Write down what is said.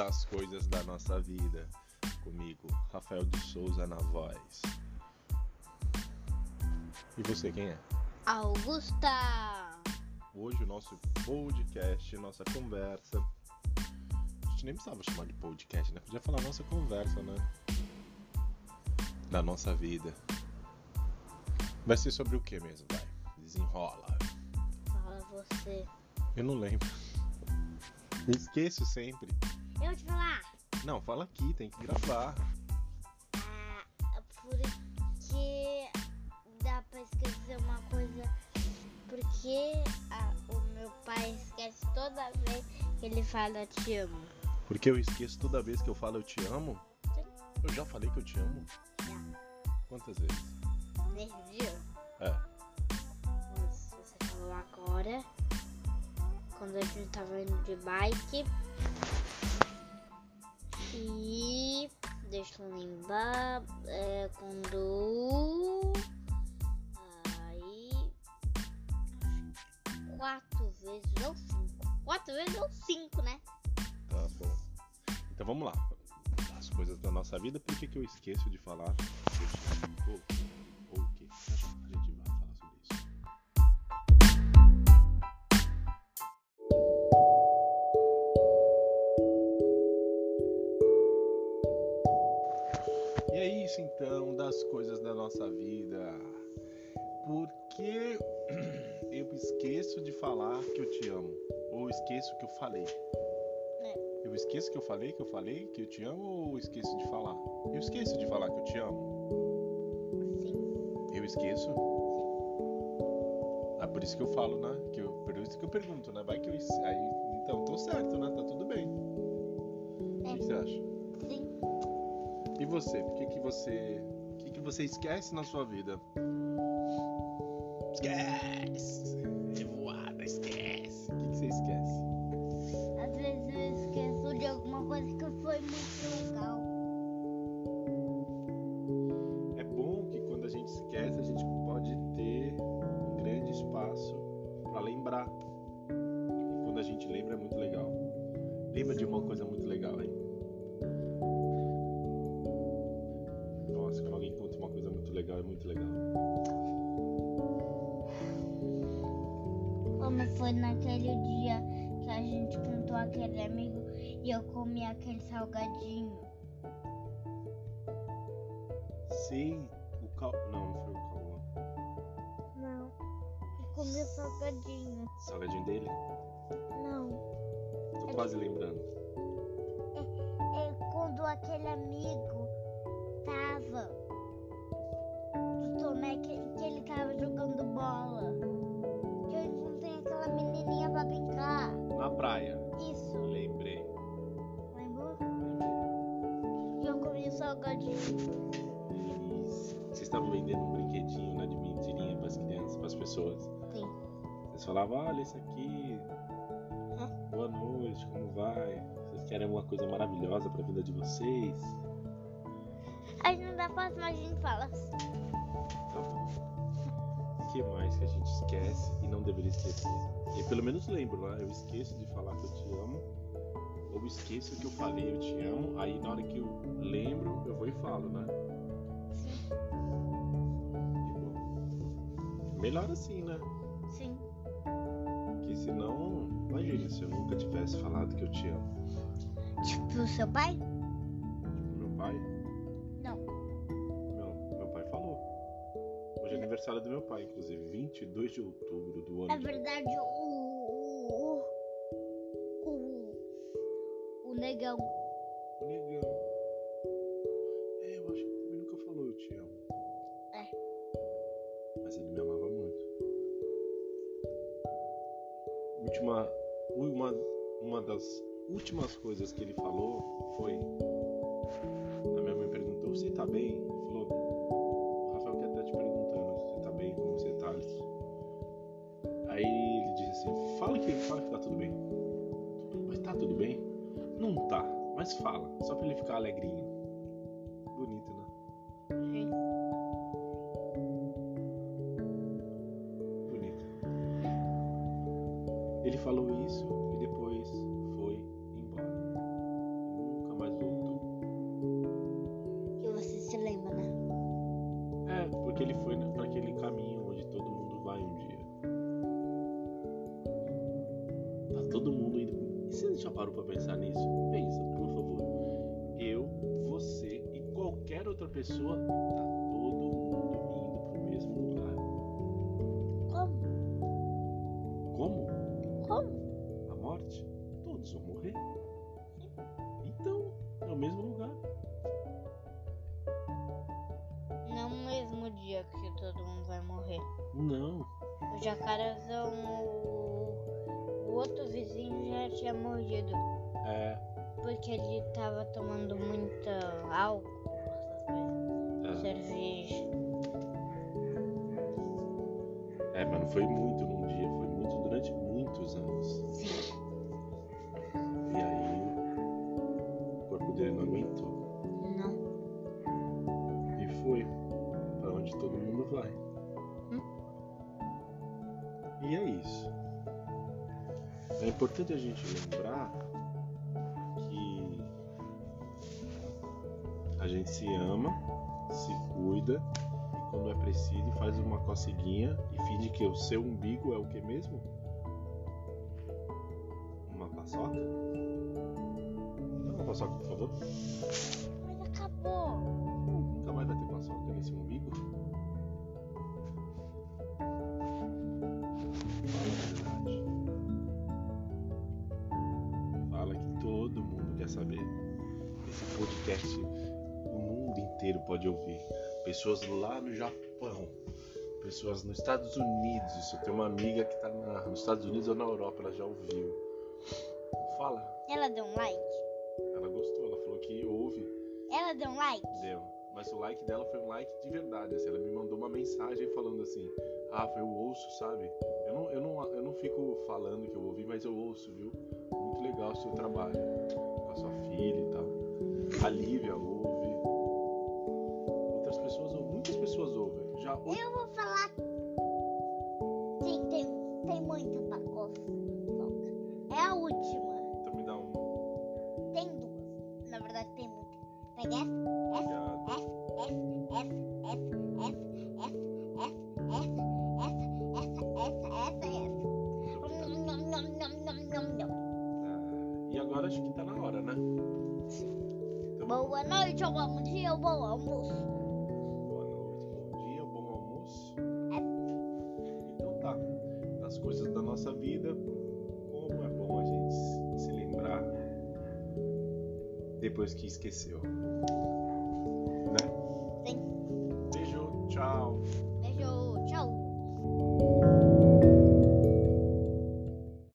das coisas da nossa vida. Comigo, Rafael de Souza na voz. E você quem é? Augusta! Hoje o nosso podcast, nossa conversa. A gente nem precisava chamar de podcast, né? Podia falar nossa conversa, né? Da nossa vida. Vai ser sobre o que mesmo? Vai, desenrola. Fala você. Eu não lembro. Me esqueço sempre. Eu vou te falar. Não, fala aqui, tem que gravar. Ah, porque dá pra esquecer uma coisa. Porque ah, o meu pai esquece toda vez que ele fala te amo. Porque eu esqueço toda vez que eu falo eu te amo? Sim. Eu já falei que eu te amo? Já. Quantas vezes? Nesse dia. É. Você falou agora. Quando a gente tava indo de bike. E deixa eu lembrar. É quando. Aí. Quatro vezes ou cinco. Quatro vezes ou cinco, né? Tá bom. Então vamos lá. As coisas da nossa vida, por que, que eu esqueço de falar? eu das coisas da nossa vida. Por que eu esqueço de falar que eu te amo? Ou esqueço que eu falei? É. Eu esqueço que eu falei que eu falei que eu te amo ou esqueço de falar? Eu esqueço de falar que eu te amo. Sim. Eu esqueço. Ah, por isso que eu falo, né? Que eu, por isso que eu pergunto, né? Vai que eu. Aí, então, tô certo, né? Tá tudo bem. O que, que você acha? Sim. E você? Por que, que você. Que, você esquece na sua vida? Esquece! Revoada, esquece! O que, que você esquece? Às vezes eu esqueço de alguma coisa que foi muito legal. É bom que quando a gente esquece, a gente pode ter um grande espaço para lembrar. E quando a gente lembra, é muito legal. Lembra de uma coisa muito legal, hein? Legal, é. Como foi naquele dia que a gente contou aquele amigo e eu comi aquele salgadinho. Sim, o cal... Não, não foi o Cauã. Não. Eu comi o salgadinho. Salgadinho dele? Não. Tô quase lembrando. Salgadinho. Vocês estavam vendendo um brinquedinho, né, de mentirinha para as crianças, para as pessoas. Sim. Vocês falavam, olha isso aqui. Boa noite, como vai? Vocês querem alguma coisa maravilhosa para a vida de vocês? Aí não dá próxima a gente fala. Tá bom. O que mais que a gente esquece e não deveria esquecer? Eu pelo menos lembro, né? Eu esqueço de falar que eu te amo. Ou esqueço que eu falei eu te amo. Aí Melhor assim, né? Sim. Porque senão, imagina se eu nunca tivesse falado que eu te amo. Tipo seu pai? Tipo, meu pai? Não. Não, meu pai falou. Hoje é aniversário do meu pai, inclusive, 22 de outubro do ano. É de- verdade, o. O. O, o negão. O negão. É, eu acho que ele nunca falou eu te amo. É. Mas ele me amava Última, uma, uma das últimas coisas que ele falou foi. A minha mãe perguntou: Você tá bem? Ele falou: O Rafael quer estar te perguntando: Você tá bem? Como você tá? Aí ele disse assim: Fala que, fala que tá tudo bem. Mas tá tudo bem? Não tá, mas fala, só pra ele ficar alegrinho. falou isso e depois foi embora. Nunca mais voltou. E você se lembra, né? É, porque ele foi para aquele caminho onde todo mundo vai um dia. Tá todo mundo indo. E você já parou pra pensar nisso? Pensa, por favor. Eu, você e qualquer outra pessoa dia que todo mundo vai morrer. Não. O jacarezão, o, o outro vizinho já tinha morrido. É. Porque ele tava tomando muita álcool, essas coisas. É, Cerveja. é mas não foi muito num E é isso. É importante a gente lembrar que a gente se ama, se cuida e quando é preciso faz uma coceguinha e finge que o seu umbigo é o que mesmo? Uma paçoca? Dá uma paçoca, por favor. Mas acabou. Nunca mais vai ter paçoca nesse umbigo? Podcast o mundo inteiro pode ouvir. Pessoas lá no Japão, pessoas nos Estados Unidos. Eu tenho uma amiga que está nos Estados Unidos ou na Europa, ela já ouviu. Fala. Ela deu um like? Ela gostou, ela falou que ouve. Ela deu um like? Deu. Mas o like dela foi um like de verdade. Assim, ela me mandou uma mensagem falando assim: Rafa, eu ouço, sabe? Eu não, eu, não, eu não fico falando que eu ouvi, mas eu ouço, viu? Muito legal o seu trabalho. Com a sua filha e tal. A Lívia ouve. Outras pessoas ouvem. Muitas pessoas ouvem. Já ouve. Eu vou falar. Sim, tem, tem muita pacofa. É a última. Então me dá uma. Tem duas. Na verdade, tem muita. Pega essa, essa, essa, essa, essa, essa, essa, essa, essa. Ah, e agora acho que tá na hora, né? Boa noite, ou bom dia, ou bom almoço. Boa noite, bom dia, bom almoço. Então tá, das coisas da nossa vida, como é bom a gente se lembrar depois que esqueceu.